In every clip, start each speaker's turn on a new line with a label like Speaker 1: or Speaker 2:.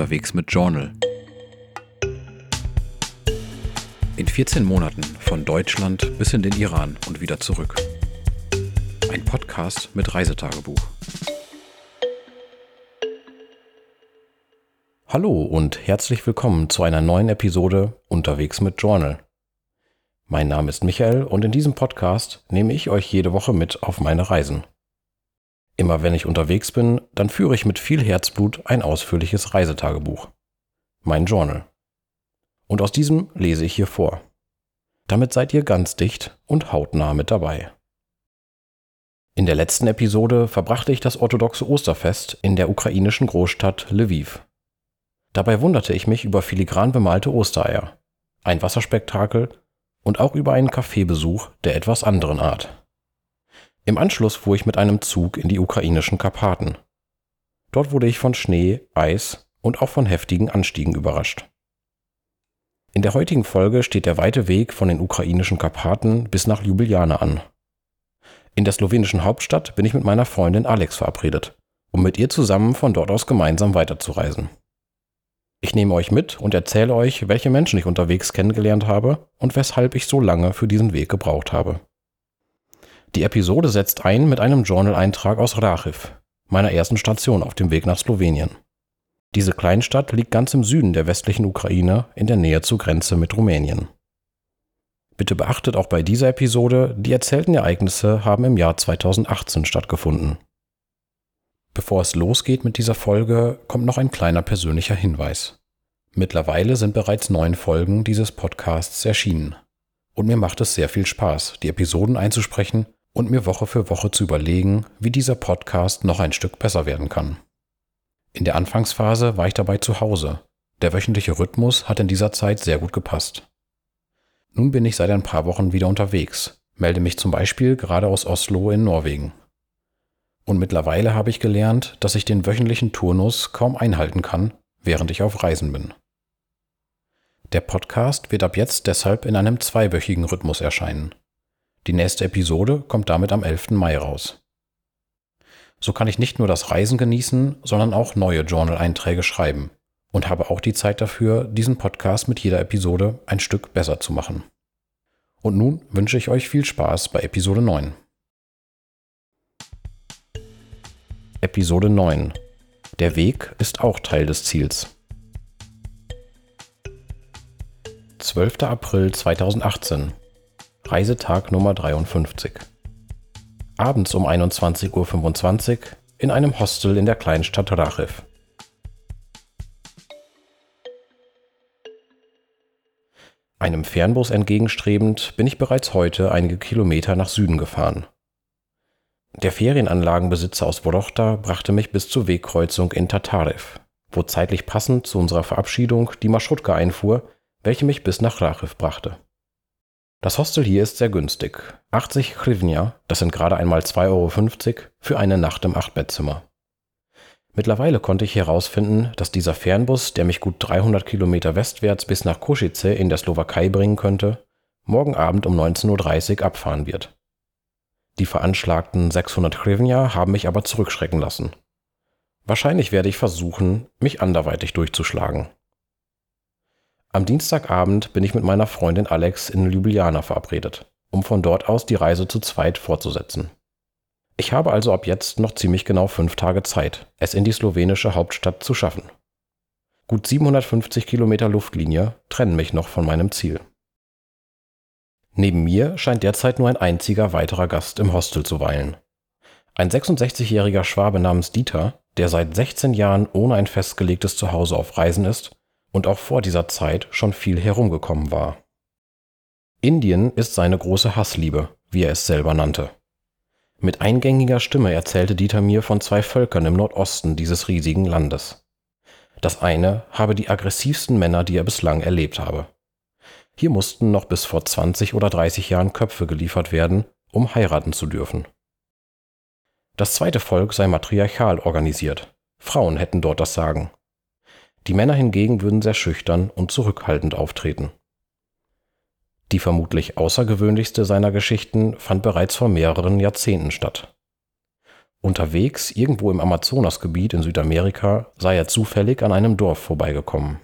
Speaker 1: unterwegs mit Journal. In 14 Monaten von Deutschland bis in den Iran und wieder zurück. Ein Podcast mit Reisetagebuch.
Speaker 2: Hallo und herzlich willkommen zu einer neuen Episode Unterwegs mit Journal. Mein Name ist Michael und in diesem Podcast nehme ich euch jede Woche mit auf meine Reisen. Immer wenn ich unterwegs bin, dann führe ich mit viel Herzblut ein ausführliches Reisetagebuch. Mein Journal. Und aus diesem lese ich hier vor. Damit seid ihr ganz dicht und hautnah mit dabei. In der letzten Episode verbrachte ich das orthodoxe Osterfest in der ukrainischen Großstadt Lviv. Dabei wunderte ich mich über filigran bemalte Ostereier, ein Wasserspektakel und auch über einen Kaffeebesuch der etwas anderen Art. Im Anschluss fuhr ich mit einem Zug in die ukrainischen Karpaten. Dort wurde ich von Schnee, Eis und auch von heftigen Anstiegen überrascht. In der heutigen Folge steht der weite Weg von den ukrainischen Karpaten bis nach Ljubljana an. In der slowenischen Hauptstadt bin ich mit meiner Freundin Alex verabredet, um mit ihr zusammen von dort aus gemeinsam weiterzureisen. Ich nehme euch mit und erzähle euch, welche Menschen ich unterwegs kennengelernt habe und weshalb ich so lange für diesen Weg gebraucht habe. Die Episode setzt ein mit einem Journal-Eintrag aus Rachiv, meiner ersten Station auf dem Weg nach Slowenien. Diese Kleinstadt liegt ganz im Süden der westlichen Ukraine in der Nähe zur Grenze mit Rumänien. Bitte beachtet auch bei dieser Episode, die erzählten Ereignisse haben im Jahr 2018 stattgefunden. Bevor es losgeht mit dieser Folge, kommt noch ein kleiner persönlicher Hinweis. Mittlerweile sind bereits neun Folgen dieses Podcasts erschienen. Und mir macht es sehr viel Spaß, die Episoden einzusprechen und mir Woche für Woche zu überlegen, wie dieser Podcast noch ein Stück besser werden kann. In der Anfangsphase war ich dabei zu Hause. Der wöchentliche Rhythmus hat in dieser Zeit sehr gut gepasst. Nun bin ich seit ein paar Wochen wieder unterwegs, melde mich zum Beispiel gerade aus Oslo in Norwegen. Und mittlerweile habe ich gelernt, dass ich den wöchentlichen Turnus kaum einhalten kann, während ich auf Reisen bin. Der Podcast wird ab jetzt deshalb in einem zweiwöchigen Rhythmus erscheinen. Die nächste Episode kommt damit am 11. Mai raus. So kann ich nicht nur das Reisen genießen, sondern auch neue Journal-Einträge schreiben und habe auch die Zeit dafür, diesen Podcast mit jeder Episode ein Stück besser zu machen. Und nun wünsche ich euch viel Spaß bei Episode 9. Episode 9 Der Weg ist auch Teil des Ziels. 12. April 2018 Reisetag Nummer 53. Abends um 21.25 Uhr in einem Hostel in der Kleinstadt Rachiv. Einem Fernbus entgegenstrebend bin ich bereits heute einige Kilometer nach Süden gefahren. Der Ferienanlagenbesitzer aus Wolochta brachte mich bis zur Wegkreuzung in Tatarev, wo zeitlich passend zu unserer Verabschiedung die Maschrutka einfuhr, welche mich bis nach Rachiv brachte. Das Hostel hier ist sehr günstig. 80 Hrivnia, das sind gerade einmal 2,50 Euro für eine Nacht im Achtbettzimmer. Mittlerweile konnte ich herausfinden, dass dieser Fernbus, der mich gut 300 Kilometer westwärts bis nach Kosice in der Slowakei bringen könnte, morgen Abend um 19.30 Uhr abfahren wird. Die veranschlagten 600 Hrivnia haben mich aber zurückschrecken lassen. Wahrscheinlich werde ich versuchen, mich anderweitig durchzuschlagen. Am Dienstagabend bin ich mit meiner Freundin Alex in Ljubljana verabredet, um von dort aus die Reise zu zweit fortzusetzen. Ich habe also ab jetzt noch ziemlich genau fünf Tage Zeit, es in die slowenische Hauptstadt zu schaffen. Gut 750 Kilometer Luftlinie trennen mich noch von meinem Ziel. Neben mir scheint derzeit nur ein einziger weiterer Gast im Hostel zu weilen. Ein 66-jähriger Schwabe namens Dieter, der seit 16 Jahren ohne ein festgelegtes Zuhause auf Reisen ist und auch vor dieser Zeit schon viel herumgekommen war. Indien ist seine große Hassliebe, wie er es selber nannte. Mit eingängiger Stimme erzählte Dieter mir von zwei Völkern im Nordosten dieses riesigen Landes. Das eine habe die aggressivsten Männer, die er bislang erlebt habe. Hier mussten noch bis vor 20 oder 30 Jahren Köpfe geliefert werden, um heiraten zu dürfen. Das zweite Volk sei matriarchal organisiert. Frauen hätten dort das Sagen. Die Männer hingegen würden sehr schüchtern und zurückhaltend auftreten. Die vermutlich außergewöhnlichste seiner Geschichten fand bereits vor mehreren Jahrzehnten statt. Unterwegs, irgendwo im Amazonasgebiet in Südamerika, sei er zufällig an einem Dorf vorbeigekommen.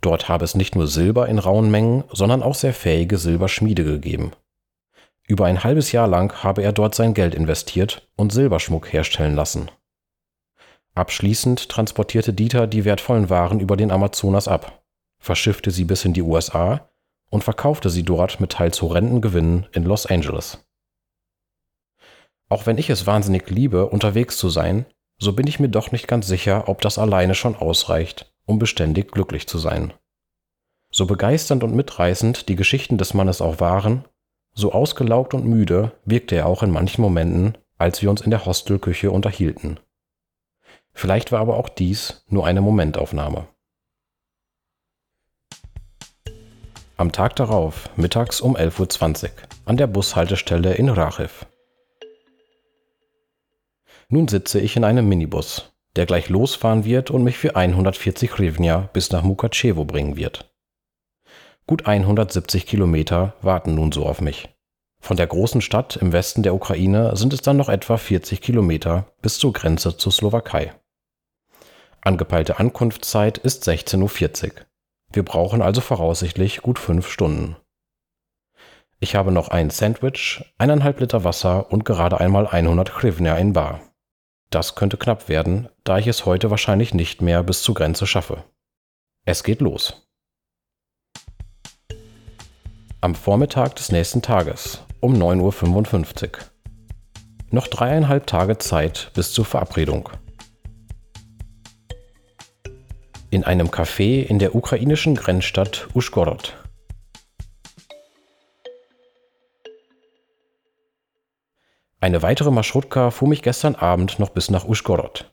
Speaker 2: Dort habe es nicht nur Silber in rauen Mengen, sondern auch sehr fähige Silberschmiede gegeben. Über ein halbes Jahr lang habe er dort sein Geld investiert und Silberschmuck herstellen lassen. Abschließend transportierte Dieter die wertvollen Waren über den Amazonas ab, verschiffte sie bis in die USA und verkaufte sie dort mit teils horrenden Gewinnen in Los Angeles. Auch wenn ich es wahnsinnig liebe, unterwegs zu sein, so bin ich mir doch nicht ganz sicher, ob das alleine schon ausreicht, um beständig glücklich zu sein. So begeisternd und mitreißend die Geschichten des Mannes auch waren, so ausgelaugt und müde wirkte er auch in manchen Momenten, als wir uns in der Hostelküche unterhielten. Vielleicht war aber auch dies nur eine Momentaufnahme. Am Tag darauf, mittags um 11.20 Uhr, an der Bushaltestelle in Rachiv. Nun sitze ich in einem Minibus, der gleich losfahren wird und mich für 140 Hrivnia bis nach Mukachevo bringen wird. Gut 170 Kilometer warten nun so auf mich. Von der großen Stadt im Westen der Ukraine sind es dann noch etwa 40 Kilometer bis zur Grenze zur Slowakei. Angepeilte Ankunftszeit ist 16.40 Uhr. Wir brauchen also voraussichtlich gut fünf Stunden. Ich habe noch ein Sandwich, eineinhalb Liter Wasser und gerade einmal 100 Hrivnia in Bar. Das könnte knapp werden, da ich es heute wahrscheinlich nicht mehr bis zur Grenze schaffe. Es geht los. Am Vormittag des nächsten Tages um 9.55 Uhr. Noch dreieinhalb Tage Zeit bis zur Verabredung. In einem Café in der ukrainischen Grenzstadt Uschgorod. Eine weitere Maschrutka fuhr mich gestern Abend noch bis nach Uschgorod.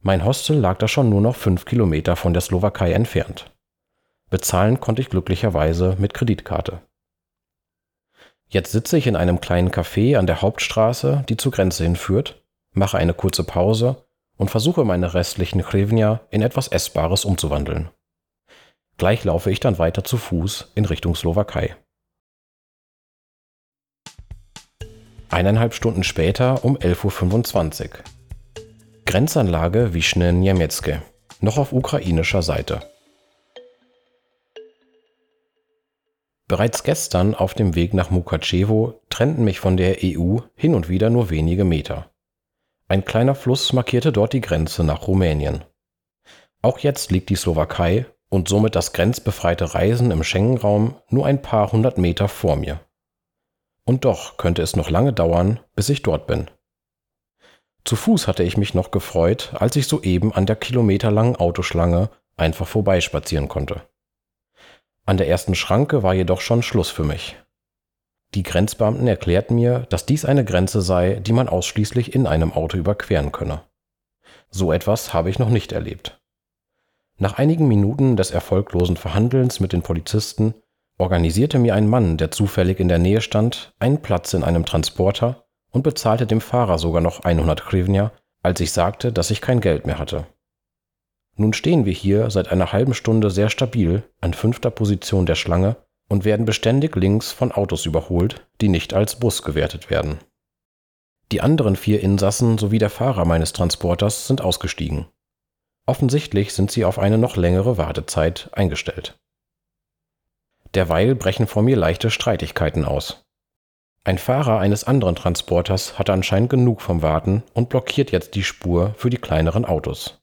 Speaker 2: Mein Hostel lag da schon nur noch fünf Kilometer von der Slowakei entfernt. Bezahlen konnte ich glücklicherweise mit Kreditkarte. Jetzt sitze ich in einem kleinen Café an der Hauptstraße, die zur Grenze hinführt, mache eine kurze Pause und versuche meine restlichen Hrivnia in etwas Essbares umzuwandeln. Gleich laufe ich dann weiter zu Fuß in Richtung Slowakei. Eineinhalb Stunden später um 11.25 Uhr. Grenzanlage Wischne Niemieckie, noch auf ukrainischer Seite. Bereits gestern auf dem Weg nach Mukachevo trennten mich von der EU hin und wieder nur wenige Meter. Ein kleiner Fluss markierte dort die Grenze nach Rumänien. Auch jetzt liegt die Slowakei und somit das grenzbefreite Reisen im Schengen-Raum nur ein paar hundert Meter vor mir. Und doch könnte es noch lange dauern, bis ich dort bin. Zu Fuß hatte ich mich noch gefreut, als ich soeben an der kilometerlangen Autoschlange einfach vorbeispazieren konnte. An der ersten Schranke war jedoch schon Schluss für mich. Die Grenzbeamten erklärten mir, dass dies eine Grenze sei, die man ausschließlich in einem Auto überqueren könne. So etwas habe ich noch nicht erlebt. Nach einigen Minuten des erfolglosen Verhandelns mit den Polizisten organisierte mir ein Mann, der zufällig in der Nähe stand, einen Platz in einem Transporter und bezahlte dem Fahrer sogar noch 100 Hrivnia, als ich sagte, dass ich kein Geld mehr hatte. Nun stehen wir hier seit einer halben Stunde sehr stabil an fünfter Position der Schlange und werden beständig links von Autos überholt, die nicht als Bus gewertet werden. Die anderen vier Insassen sowie der Fahrer meines Transporters sind ausgestiegen. Offensichtlich sind sie auf eine noch längere Wartezeit eingestellt. Derweil brechen vor mir leichte Streitigkeiten aus. Ein Fahrer eines anderen Transporters hatte anscheinend genug vom Warten und blockiert jetzt die Spur für die kleineren Autos.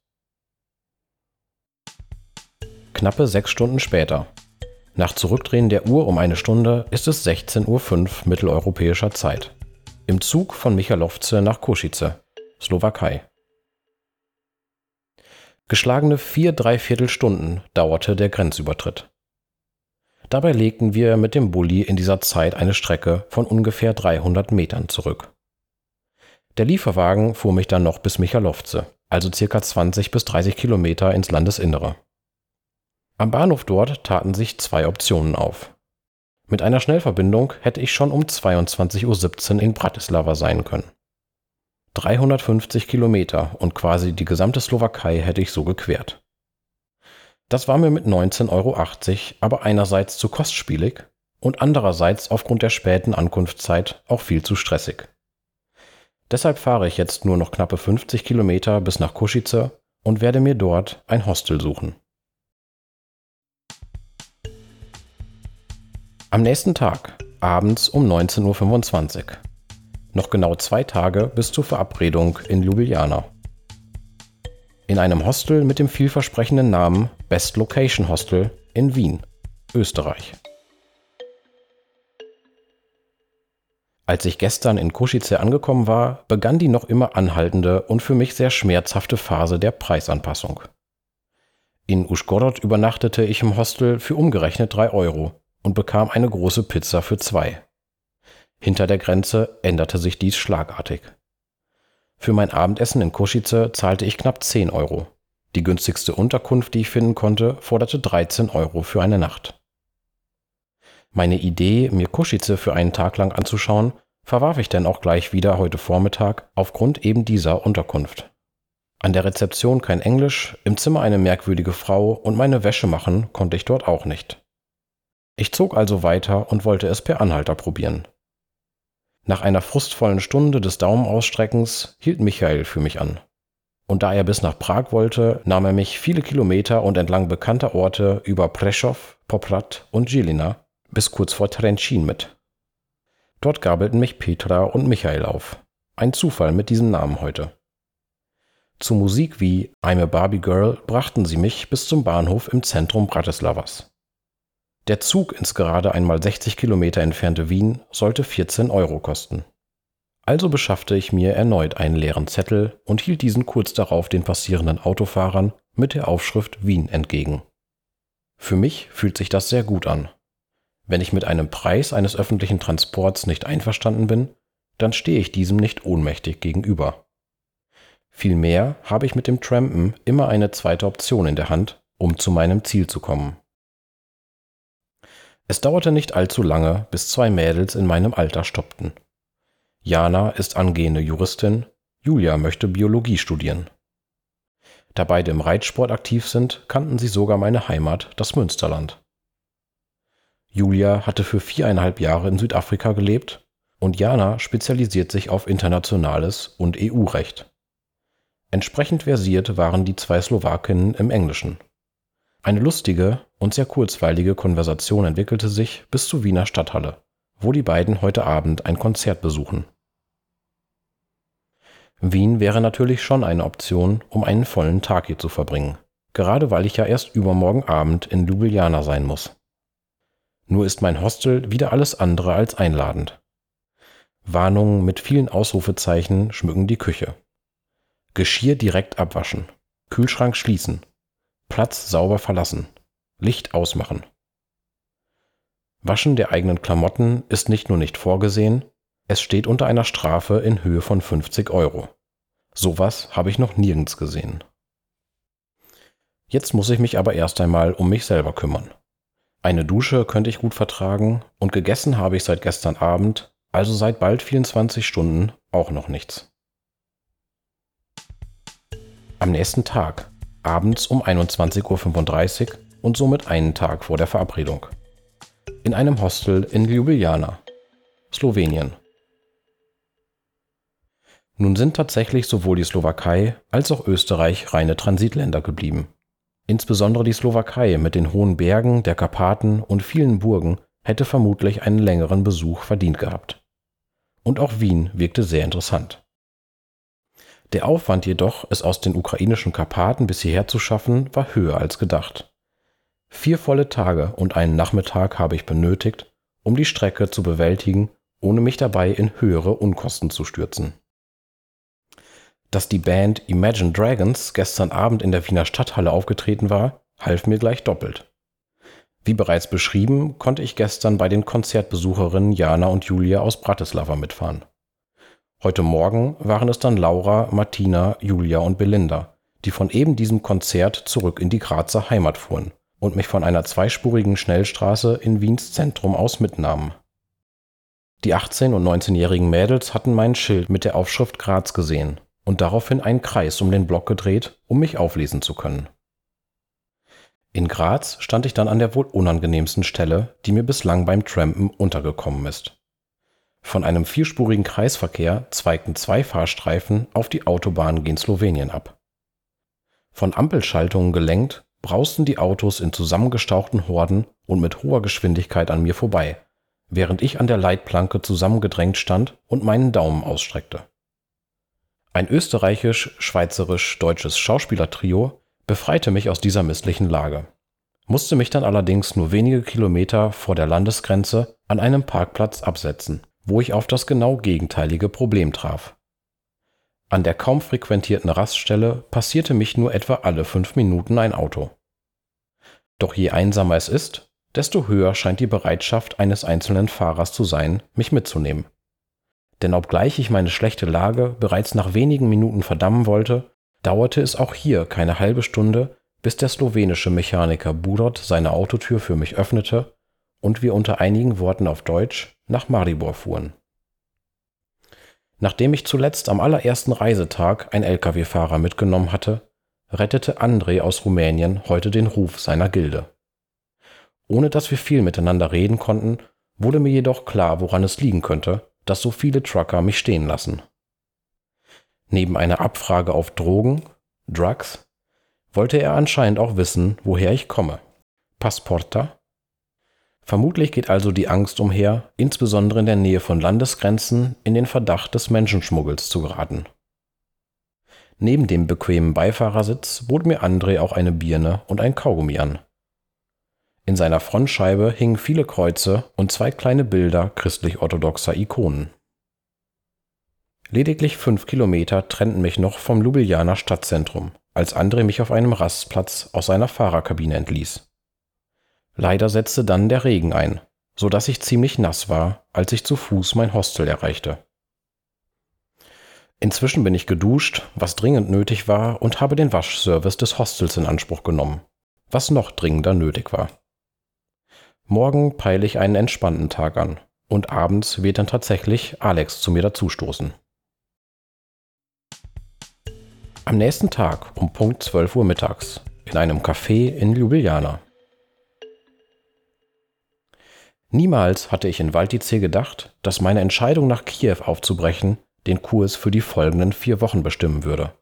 Speaker 2: Knappe sechs Stunden später. Nach Zurückdrehen der Uhr um eine Stunde ist es 16.05 Uhr mitteleuropäischer Zeit. Im Zug von Michalovce nach Kosice, Slowakei. Geschlagene vier Dreiviertelstunden dauerte der Grenzübertritt. Dabei legten wir mit dem Bulli in dieser Zeit eine Strecke von ungefähr 300 Metern zurück. Der Lieferwagen fuhr mich dann noch bis Michalovce, also circa 20 bis 30 Kilometer ins Landesinnere. Am Bahnhof dort taten sich zwei Optionen auf. Mit einer Schnellverbindung hätte ich schon um 22.17 Uhr in Bratislava sein können. 350 Kilometer und quasi die gesamte Slowakei hätte ich so gequert. Das war mir mit 19,80 Euro aber einerseits zu kostspielig und andererseits aufgrund der späten Ankunftszeit auch viel zu stressig. Deshalb fahre ich jetzt nur noch knappe 50 Kilometer bis nach Kosice und werde mir dort ein Hostel suchen. Am nächsten Tag, abends um 19.25 Uhr. Noch genau zwei Tage bis zur Verabredung in Ljubljana. In einem Hostel mit dem vielversprechenden Namen Best Location Hostel in Wien, Österreich. Als ich gestern in Kosice angekommen war, begann die noch immer anhaltende und für mich sehr schmerzhafte Phase der Preisanpassung. In Uschgorod übernachtete ich im Hostel für umgerechnet 3 Euro und bekam eine große Pizza für zwei. Hinter der Grenze änderte sich dies schlagartig. Für mein Abendessen in Kosice zahlte ich knapp 10 Euro. Die günstigste Unterkunft, die ich finden konnte, forderte 13 Euro für eine Nacht. Meine Idee, mir Kosice für einen Tag lang anzuschauen, verwarf ich denn auch gleich wieder heute Vormittag aufgrund eben dieser Unterkunft. An der Rezeption kein Englisch, im Zimmer eine merkwürdige Frau und meine Wäsche machen konnte ich dort auch nicht. Ich zog also weiter und wollte es per Anhalter probieren. Nach einer frustvollen Stunde des Daumenausstreckens hielt Michael für mich an. Und da er bis nach Prag wollte, nahm er mich viele Kilometer und entlang bekannter Orte über Preschow, Poprad und Žilina bis kurz vor Trenčín mit. Dort gabelten mich Petra und Michael auf. Ein Zufall mit diesem Namen heute. Zu Musik wie I'm a Barbie Girl brachten sie mich bis zum Bahnhof im Zentrum Bratislavas. Der Zug ins gerade einmal 60 Kilometer entfernte Wien sollte 14 Euro kosten. Also beschaffte ich mir erneut einen leeren Zettel und hielt diesen kurz darauf den passierenden Autofahrern mit der Aufschrift Wien entgegen. Für mich fühlt sich das sehr gut an. Wenn ich mit einem Preis eines öffentlichen Transports nicht einverstanden bin, dann stehe ich diesem nicht ohnmächtig gegenüber. Vielmehr habe ich mit dem Trampen immer eine zweite Option in der Hand, um zu meinem Ziel zu kommen. Es dauerte nicht allzu lange, bis zwei Mädels in meinem Alter stoppten. Jana ist angehende Juristin, Julia möchte Biologie studieren. Da beide im Reitsport aktiv sind, kannten sie sogar meine Heimat, das Münsterland. Julia hatte für viereinhalb Jahre in Südafrika gelebt und Jana spezialisiert sich auf internationales und EU-Recht. Entsprechend versiert waren die zwei Slowakinnen im Englischen. Eine lustige und sehr kurzweilige Konversation entwickelte sich bis zur Wiener Stadthalle, wo die beiden heute Abend ein Konzert besuchen. Wien wäre natürlich schon eine Option, um einen vollen Tag hier zu verbringen, gerade weil ich ja erst übermorgen Abend in Ljubljana sein muss. Nur ist mein Hostel wieder alles andere als einladend. Warnungen mit vielen Ausrufezeichen schmücken die Küche. Geschirr direkt abwaschen. Kühlschrank schließen. Platz sauber verlassen. Licht ausmachen. Waschen der eigenen Klamotten ist nicht nur nicht vorgesehen, es steht unter einer Strafe in Höhe von 50 Euro. Sowas habe ich noch nirgends gesehen. Jetzt muss ich mich aber erst einmal um mich selber kümmern. Eine Dusche könnte ich gut vertragen und gegessen habe ich seit gestern Abend, also seit bald 24 Stunden, auch noch nichts. Am nächsten Tag, abends um 21.35 Uhr und somit einen Tag vor der Verabredung. In einem Hostel in Ljubljana, Slowenien. Nun sind tatsächlich sowohl die Slowakei als auch Österreich reine Transitländer geblieben. Insbesondere die Slowakei mit den hohen Bergen der Karpaten und vielen Burgen hätte vermutlich einen längeren Besuch verdient gehabt. Und auch Wien wirkte sehr interessant. Der Aufwand jedoch, es aus den ukrainischen Karpaten bis hierher zu schaffen, war höher als gedacht. Vier volle Tage und einen Nachmittag habe ich benötigt, um die Strecke zu bewältigen, ohne mich dabei in höhere Unkosten zu stürzen. Dass die Band Imagine Dragons gestern Abend in der Wiener Stadthalle aufgetreten war, half mir gleich doppelt. Wie bereits beschrieben, konnte ich gestern bei den Konzertbesucherinnen Jana und Julia aus Bratislava mitfahren. Heute Morgen waren es dann Laura, Martina, Julia und Belinda, die von eben diesem Konzert zurück in die Grazer Heimat fuhren und mich von einer zweispurigen Schnellstraße in Wiens Zentrum aus mitnahmen. Die 18- und 19-jährigen Mädels hatten mein Schild mit der Aufschrift Graz gesehen und daraufhin einen Kreis um den Block gedreht, um mich auflesen zu können. In Graz stand ich dann an der wohl unangenehmsten Stelle, die mir bislang beim Trampen untergekommen ist. Von einem vierspurigen Kreisverkehr zweigten zwei Fahrstreifen auf die Autobahn gen Slowenien ab. Von Ampelschaltungen gelenkt, brausten die Autos in zusammengestauchten Horden und mit hoher Geschwindigkeit an mir vorbei, während ich an der Leitplanke zusammengedrängt stand und meinen Daumen ausstreckte. Ein österreichisch-schweizerisch-deutsches Schauspielertrio befreite mich aus dieser misslichen Lage, musste mich dann allerdings nur wenige Kilometer vor der Landesgrenze an einem Parkplatz absetzen, wo ich auf das genau gegenteilige Problem traf. An der kaum frequentierten Raststelle passierte mich nur etwa alle fünf Minuten ein Auto. Doch je einsamer es ist, desto höher scheint die Bereitschaft eines einzelnen Fahrers zu sein, mich mitzunehmen. Denn obgleich ich meine schlechte Lage bereits nach wenigen Minuten verdammen wollte, dauerte es auch hier keine halbe Stunde, bis der slowenische Mechaniker Budot seine Autotür für mich öffnete und wir unter einigen Worten auf Deutsch nach Maribor fuhren. Nachdem ich zuletzt am allerersten Reisetag ein Lkw-Fahrer mitgenommen hatte, rettete André aus Rumänien heute den Ruf seiner Gilde. Ohne dass wir viel miteinander reden konnten, wurde mir jedoch klar, woran es liegen könnte, dass so viele Trucker mich stehen lassen. Neben einer Abfrage auf Drogen, Drugs, wollte er anscheinend auch wissen, woher ich komme. Passporta? Vermutlich geht also die Angst umher, insbesondere in der Nähe von Landesgrenzen in den Verdacht des Menschenschmuggels zu geraten. Neben dem bequemen Beifahrersitz bot mir André auch eine Birne und ein Kaugummi an. In seiner Frontscheibe hingen viele Kreuze und zwei kleine Bilder christlich-orthodoxer Ikonen. Lediglich fünf Kilometer trennten mich noch vom Ljubeljaner Stadtzentrum, als André mich auf einem Rastplatz aus seiner Fahrerkabine entließ. Leider setzte dann der Regen ein, so dass ich ziemlich nass war, als ich zu Fuß mein Hostel erreichte. Inzwischen bin ich geduscht, was dringend nötig war, und habe den Waschservice des Hostels in Anspruch genommen, was noch dringender nötig war. Morgen peile ich einen entspannten Tag an und abends wird dann tatsächlich Alex zu mir dazustoßen. Am nächsten Tag um Punkt 12 Uhr mittags in einem Café in Ljubljana. Niemals hatte ich in Valtice gedacht, dass meine Entscheidung nach Kiew aufzubrechen den Kurs für die folgenden vier Wochen bestimmen würde.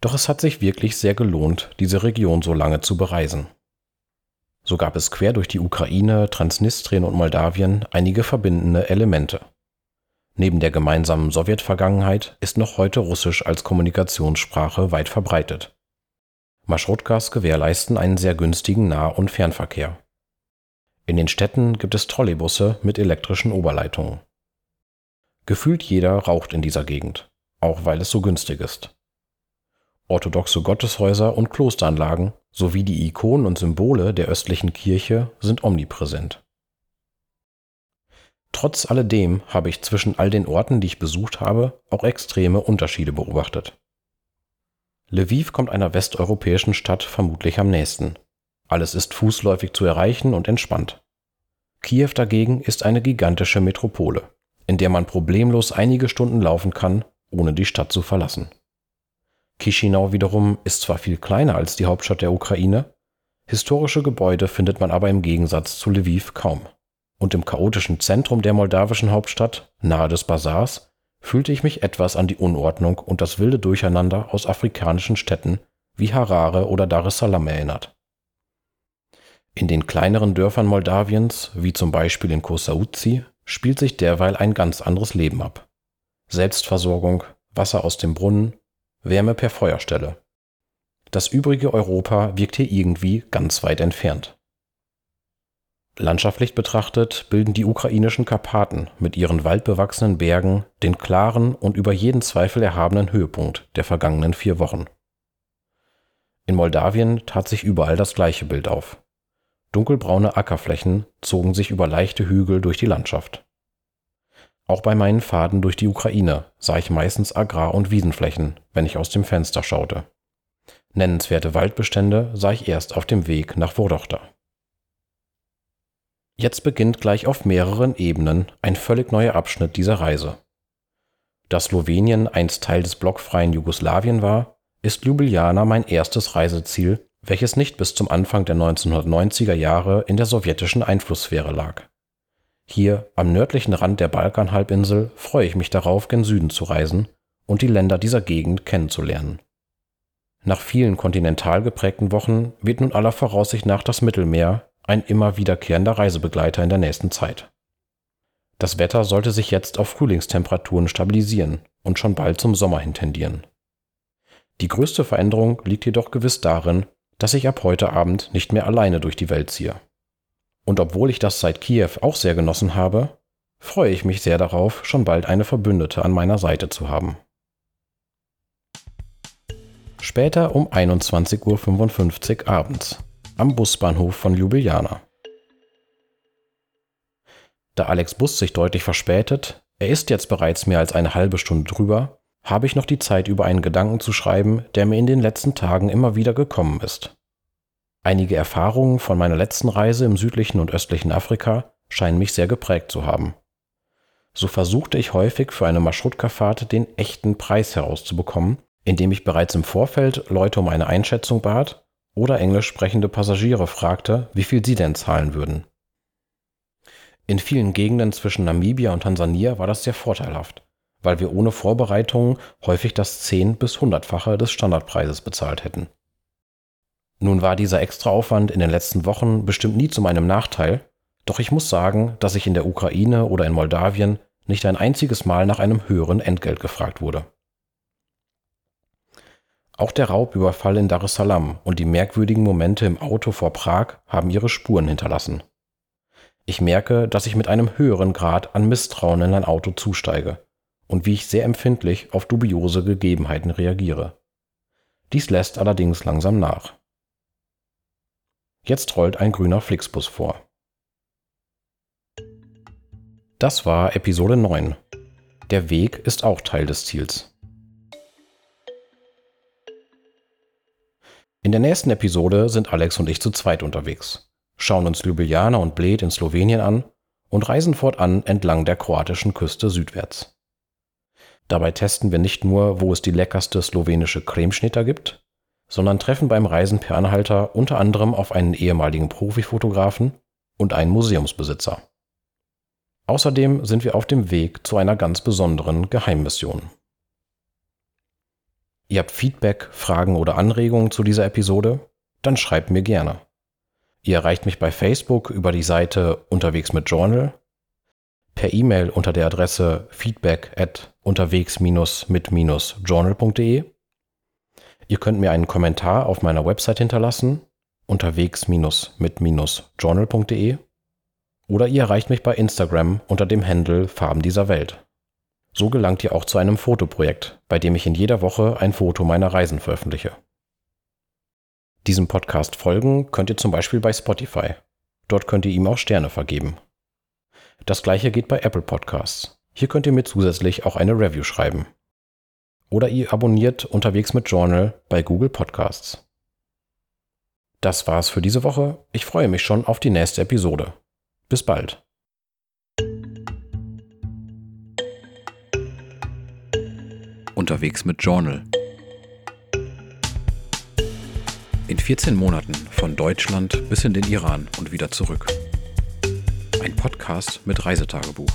Speaker 2: Doch es hat sich wirklich sehr gelohnt, diese Region so lange zu bereisen. So gab es quer durch die Ukraine, Transnistrien und Moldawien einige verbindende Elemente. Neben der gemeinsamen Sowjetvergangenheit ist noch heute Russisch als Kommunikationssprache weit verbreitet. Maschrotkas gewährleisten einen sehr günstigen Nah- und Fernverkehr. In den Städten gibt es Trolleybusse mit elektrischen Oberleitungen. Gefühlt jeder raucht in dieser Gegend, auch weil es so günstig ist. Orthodoxe Gotteshäuser und Klosteranlagen sowie die Ikonen und Symbole der östlichen Kirche sind omnipräsent. Trotz alledem habe ich zwischen all den Orten, die ich besucht habe, auch extreme Unterschiede beobachtet. Lviv kommt einer westeuropäischen Stadt vermutlich am nächsten. Alles ist fußläufig zu erreichen und entspannt. Kiew dagegen ist eine gigantische Metropole, in der man problemlos einige Stunden laufen kann, ohne die Stadt zu verlassen. Chisinau wiederum ist zwar viel kleiner als die Hauptstadt der Ukraine, historische Gebäude findet man aber im Gegensatz zu Lviv kaum. Und im chaotischen Zentrum der moldawischen Hauptstadt, nahe des Bazars, fühlte ich mich etwas an die Unordnung und das wilde Durcheinander aus afrikanischen Städten wie Harare oder Dar es Salaam erinnert. In den kleineren Dörfern Moldawiens, wie zum Beispiel in Kosauzi, spielt sich derweil ein ganz anderes Leben ab. Selbstversorgung, Wasser aus dem Brunnen, Wärme per Feuerstelle. Das übrige Europa wirkt hier irgendwie ganz weit entfernt. Landschaftlich betrachtet bilden die ukrainischen Karpaten mit ihren waldbewachsenen Bergen den klaren und über jeden Zweifel erhabenen Höhepunkt der vergangenen vier Wochen. In Moldawien tat sich überall das gleiche Bild auf. Dunkelbraune Ackerflächen zogen sich über leichte Hügel durch die Landschaft. Auch bei meinen Fahrten durch die Ukraine sah ich meistens Agrar- und Wiesenflächen, wenn ich aus dem Fenster schaute. Nennenswerte Waldbestände sah ich erst auf dem Weg nach Vodochta. Jetzt beginnt gleich auf mehreren Ebenen ein völlig neuer Abschnitt dieser Reise. Da Slowenien einst Teil des blockfreien Jugoslawien war, ist Ljubljana mein erstes Reiseziel, welches nicht bis zum Anfang der 1990er Jahre in der sowjetischen Einflusssphäre lag. Hier am nördlichen Rand der Balkanhalbinsel freue ich mich darauf, gen Süden zu reisen und die Länder dieser Gegend kennenzulernen. Nach vielen kontinental geprägten Wochen wird nun aller Voraussicht nach das Mittelmeer ein immer wiederkehrender Reisebegleiter in der nächsten Zeit. Das Wetter sollte sich jetzt auf Frühlingstemperaturen stabilisieren und schon bald zum Sommer hin tendieren. Die größte Veränderung liegt jedoch gewiss darin, dass ich ab heute Abend nicht mehr alleine durch die Welt ziehe. Und obwohl ich das seit Kiew auch sehr genossen habe, freue ich mich sehr darauf, schon bald eine Verbündete an meiner Seite zu haben. Später um 21.55 Uhr abends am Busbahnhof von Ljubljana. Da Alex Bus sich deutlich verspätet, er ist jetzt bereits mehr als eine halbe Stunde drüber, habe ich noch die Zeit über einen Gedanken zu schreiben, der mir in den letzten Tagen immer wieder gekommen ist. Einige Erfahrungen von meiner letzten Reise im südlichen und östlichen Afrika scheinen mich sehr geprägt zu haben. So versuchte ich häufig für eine Maschrutka-Fahrt den echten Preis herauszubekommen, indem ich bereits im Vorfeld Leute um eine Einschätzung bat oder englisch sprechende Passagiere fragte, wie viel sie denn zahlen würden. In vielen Gegenden zwischen Namibia und Tansania war das sehr vorteilhaft, weil wir ohne Vorbereitungen häufig das 10 bis 100-fache des Standardpreises bezahlt hätten. Nun war dieser Extraaufwand in den letzten Wochen bestimmt nie zu meinem Nachteil, doch ich muss sagen, dass ich in der Ukraine oder in Moldawien nicht ein einziges Mal nach einem höheren Entgelt gefragt wurde. Auch der Raubüberfall in Dar es Salaam und die merkwürdigen Momente im Auto vor Prag haben ihre Spuren hinterlassen. Ich merke, dass ich mit einem höheren Grad an Misstrauen in ein Auto zusteige und wie ich sehr empfindlich auf dubiose Gegebenheiten reagiere. Dies lässt allerdings langsam nach. Jetzt rollt ein grüner Flixbus vor. Das war Episode 9. Der Weg ist auch Teil des Ziels. In der nächsten Episode sind Alex und ich zu zweit unterwegs, schauen uns Ljubljana und Bled in Slowenien an und reisen fortan entlang der kroatischen Küste südwärts. Dabei testen wir nicht nur, wo es die leckerste slowenische Cremeschnitter gibt, sondern treffen beim Reisen per Anhalter unter anderem auf einen ehemaligen Profifotografen und einen Museumsbesitzer. Außerdem sind wir auf dem Weg zu einer ganz besonderen Geheimmission. Ihr habt Feedback, Fragen oder Anregungen zu dieser Episode? Dann schreibt mir gerne. Ihr erreicht mich bei Facebook über die Seite Unterwegs mit Journal, per E-Mail unter der Adresse feedback at unterwegs-mit-journal.de Ihr könnt mir einen Kommentar auf meiner Website hinterlassen, unterwegs-mit-journal.de oder ihr erreicht mich bei Instagram unter dem Handle Farben dieser Welt. So gelangt ihr auch zu einem Fotoprojekt, bei dem ich in jeder Woche ein Foto meiner Reisen veröffentliche. Diesem Podcast folgen könnt ihr zum Beispiel bei Spotify. Dort könnt ihr ihm auch Sterne vergeben. Das gleiche geht bei Apple Podcasts. Hier könnt ihr mir zusätzlich auch eine Review schreiben oder ihr abonniert unterwegs mit Journal bei Google Podcasts. Das war's für diese Woche. Ich freue mich schon auf die nächste Episode. Bis bald.
Speaker 1: Unterwegs mit Journal. In 14 Monaten von Deutschland bis in den Iran und wieder zurück. Ein Podcast mit Reisetagebuch.